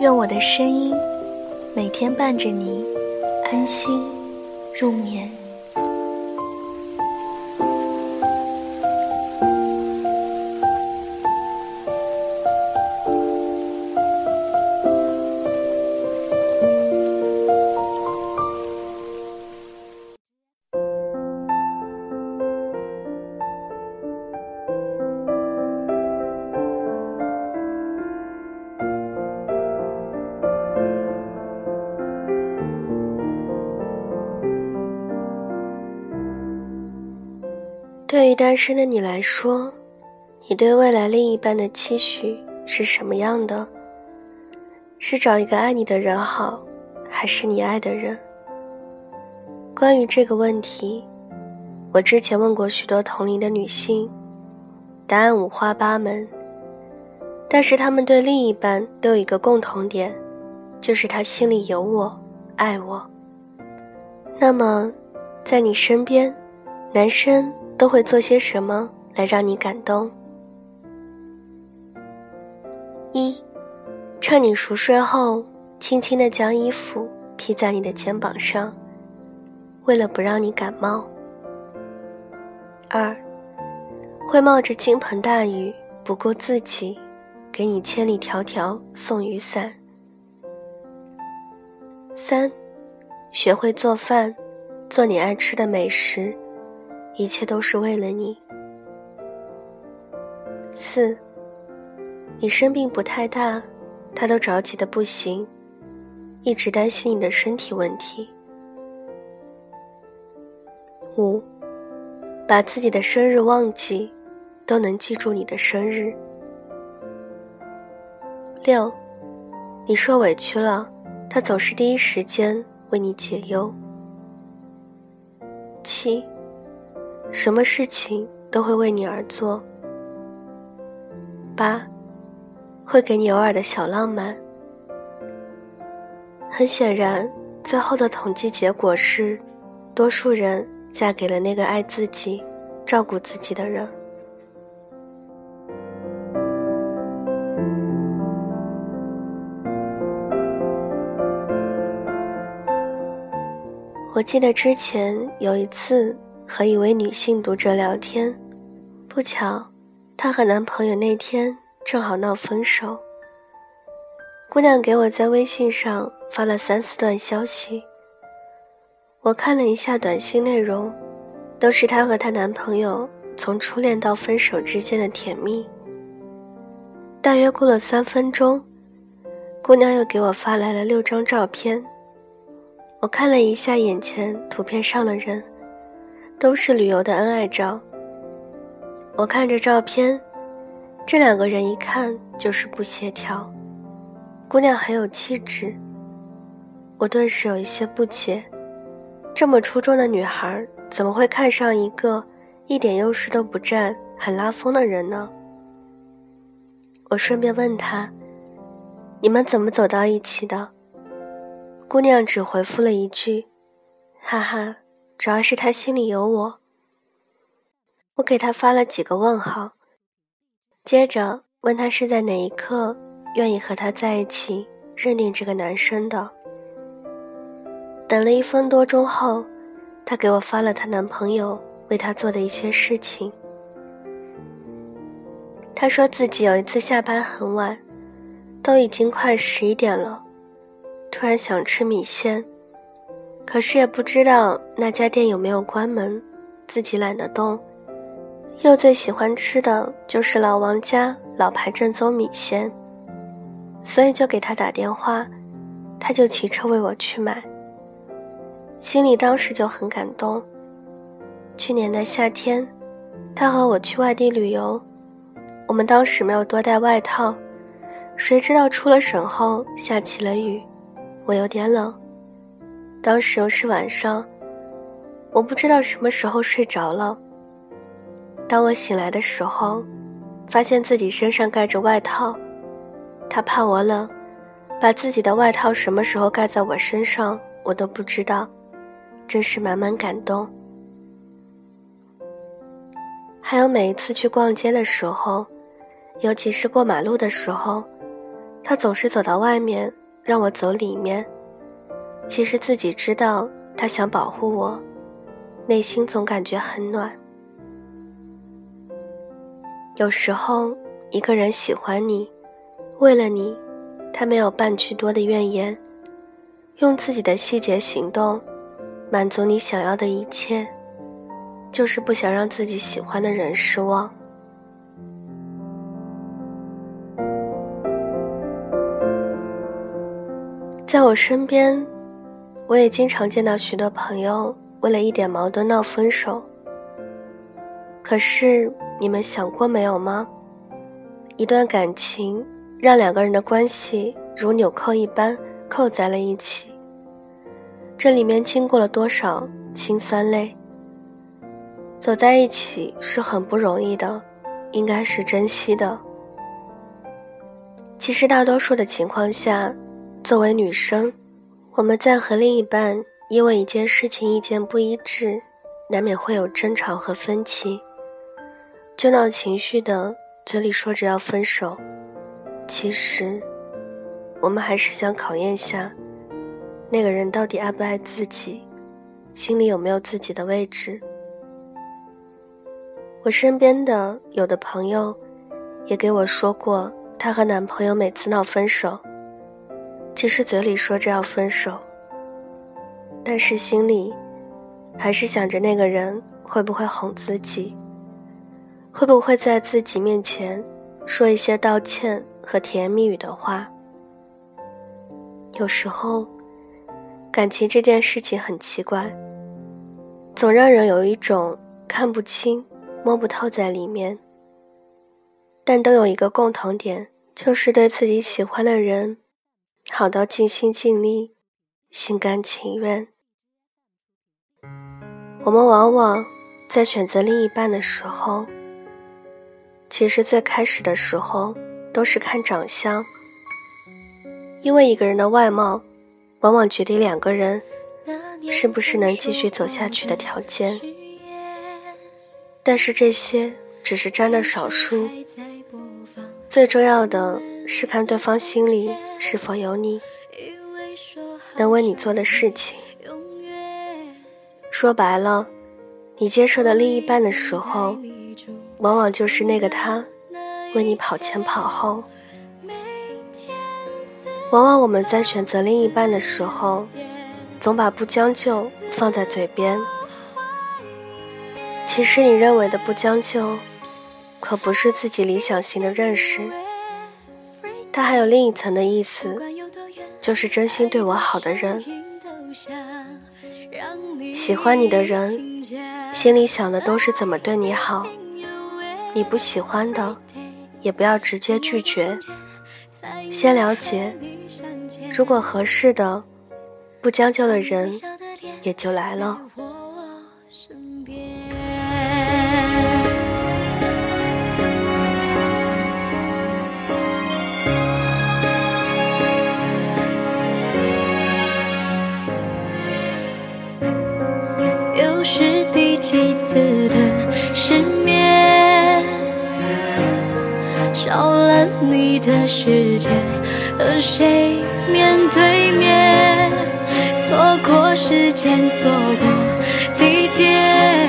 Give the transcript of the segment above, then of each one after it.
愿我的声音每天伴着你安心入眠。对于单身的你来说，你对未来另一半的期许是什么样的？是找一个爱你的人好，还是你爱的人？关于这个问题，我之前问过许多同龄的女性，答案五花八门。但是她们对另一半都有一个共同点，就是他心里有我，爱我。那么，在你身边，男生。都会做些什么来让你感动？一，趁你熟睡后，轻轻的将衣服披在你的肩膀上，为了不让你感冒。二，会冒着倾盆大雨，不顾自己，给你千里迢迢送雨伞。三，学会做饭，做你爱吃的美食。一切都是为了你。四，你生病不太大，他都着急的不行，一直担心你的身体问题。五，把自己的生日忘记，都能记住你的生日。六，你受委屈了，他总是第一时间为你解忧。七。什么事情都会为你而做。八，会给你偶尔的小浪漫。很显然，最后的统计结果是，多数人嫁给了那个爱自己、照顾自己的人。我记得之前有一次。和一位女性读者聊天，不巧，她和男朋友那天正好闹分手。姑娘给我在微信上发了三四段消息，我看了一下短信内容，都是她和她男朋友从初恋到分手之间的甜蜜。大约过了三分钟，姑娘又给我发来了六张照片，我看了一下眼前图片上的人。都是旅游的恩爱照。我看着照片，这两个人一看就是不协调。姑娘很有气质，我顿时有一些不解：这么出众的女孩，怎么会看上一个一点优势都不占、很拉风的人呢？我顺便问她：“你们怎么走到一起的？”姑娘只回复了一句：“哈哈。”主要是他心里有我，我给他发了几个问号，接着问他是在哪一刻愿意和他在一起，认定这个男生的。等了一分多钟后，他给我发了她男朋友为她做的一些事情。她说自己有一次下班很晚，都已经快十一点了，突然想吃米线。可是也不知道那家店有没有关门，自己懒得动，又最喜欢吃的就是老王家老牌正宗米线，所以就给他打电话，他就骑车为我去买。心里当时就很感动。去年的夏天，他和我去外地旅游，我们当时没有多带外套，谁知道出了省后下起了雨，我有点冷。当时又是晚上，我不知道什么时候睡着了。当我醒来的时候，发现自己身上盖着外套，他怕我冷，把自己的外套什么时候盖在我身上，我都不知道，真是满满感动。还有每一次去逛街的时候，尤其是过马路的时候。他总是走到外面，让我走里面。其实自己知道，他想保护我，内心总感觉很暖。有时候，一个人喜欢你，为了你，他没有半句多的怨言，用自己的细节行动，满足你想要的一切，就是不想让自己喜欢的人失望。在我身边，我也经常见到许多朋友为了一点矛盾闹分手。可是你们想过没有吗？一段感情让两个人的关系如纽扣一般扣在了一起，这里面经过了多少辛酸泪？走在一起是很不容易的，应该是珍惜的。其实大多数的情况下。作为女生，我们在和另一半因为一件事情意见不一致，难免会有争吵和分歧，就闹情绪的，嘴里说着要分手，其实，我们还是想考验下，那个人到底爱不爱自己，心里有没有自己的位置。我身边的有的朋友，也给我说过，她和男朋友每次闹分手。其实嘴里说着要分手，但是心里还是想着那个人会不会哄自己，会不会在自己面前说一些道歉和甜言蜜语的话。有时候，感情这件事情很奇怪，总让人有一种看不清、摸不透在里面，但都有一个共同点，就是对自己喜欢的人。好到尽心尽力，心甘情愿。我们往往在选择另一半的时候，其实最开始的时候都是看长相，因为一个人的外貌，往往决定两个人是不是能继续走下去的条件。但是这些只是占了少数，最重要的。是看对方心里是否有你，能为你做的事情。说白了，你接受的另一半的时候，往往就是那个他为你跑前跑后。往往我们在选择另一半的时候，总把不将就放在嘴边。其实你认为的不将就，可不是自己理想型的认识。他还有另一层的意思，就是真心对我好的人，喜欢你的人，心里想的都是怎么对你好。你不喜欢的，也不要直接拒绝，先了解，如果合适的，不将就的人也就来了。的时间，和谁面对面？错过时间，错过地点，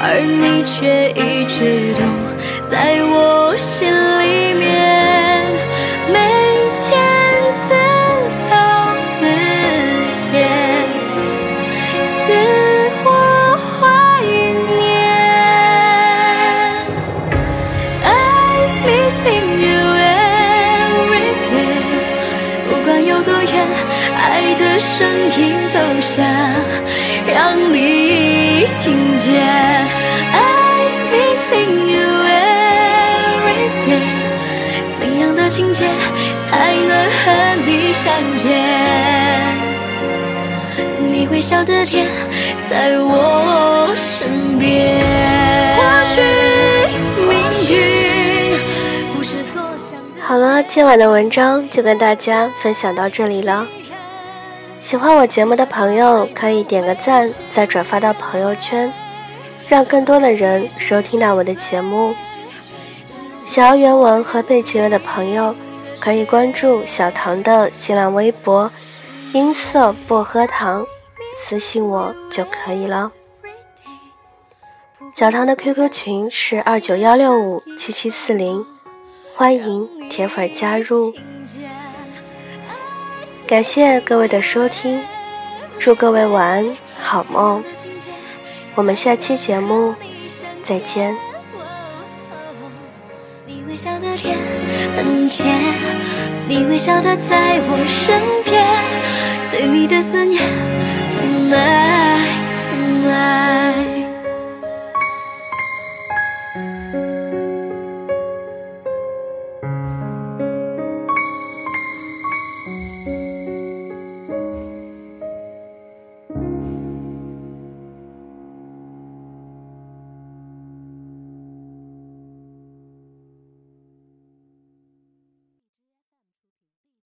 而你却一直都在我心爱的声音都想让你听见，I missing you every day 怎样的。情节，才能和你相见。你微笑的天，在我身边。或许命运不是所想的。好了，今晚的文章就跟大家分享到这里了。喜欢我节目的朋友，可以点个赞，再转发到朋友圈，让更多的人收听到我的节目。想要原文和背景乐的朋友，可以关注小唐的新浪微博“音色薄荷糖”，私信我就可以了。小唐的 QQ 群是二九幺六五七七四零，欢迎铁粉加入。感谢各位的收听，祝各位晚安，好梦。我们下期节目再见。你微笑的甜很甜，你微笑的在我身边，对你的思念，tonight tonight。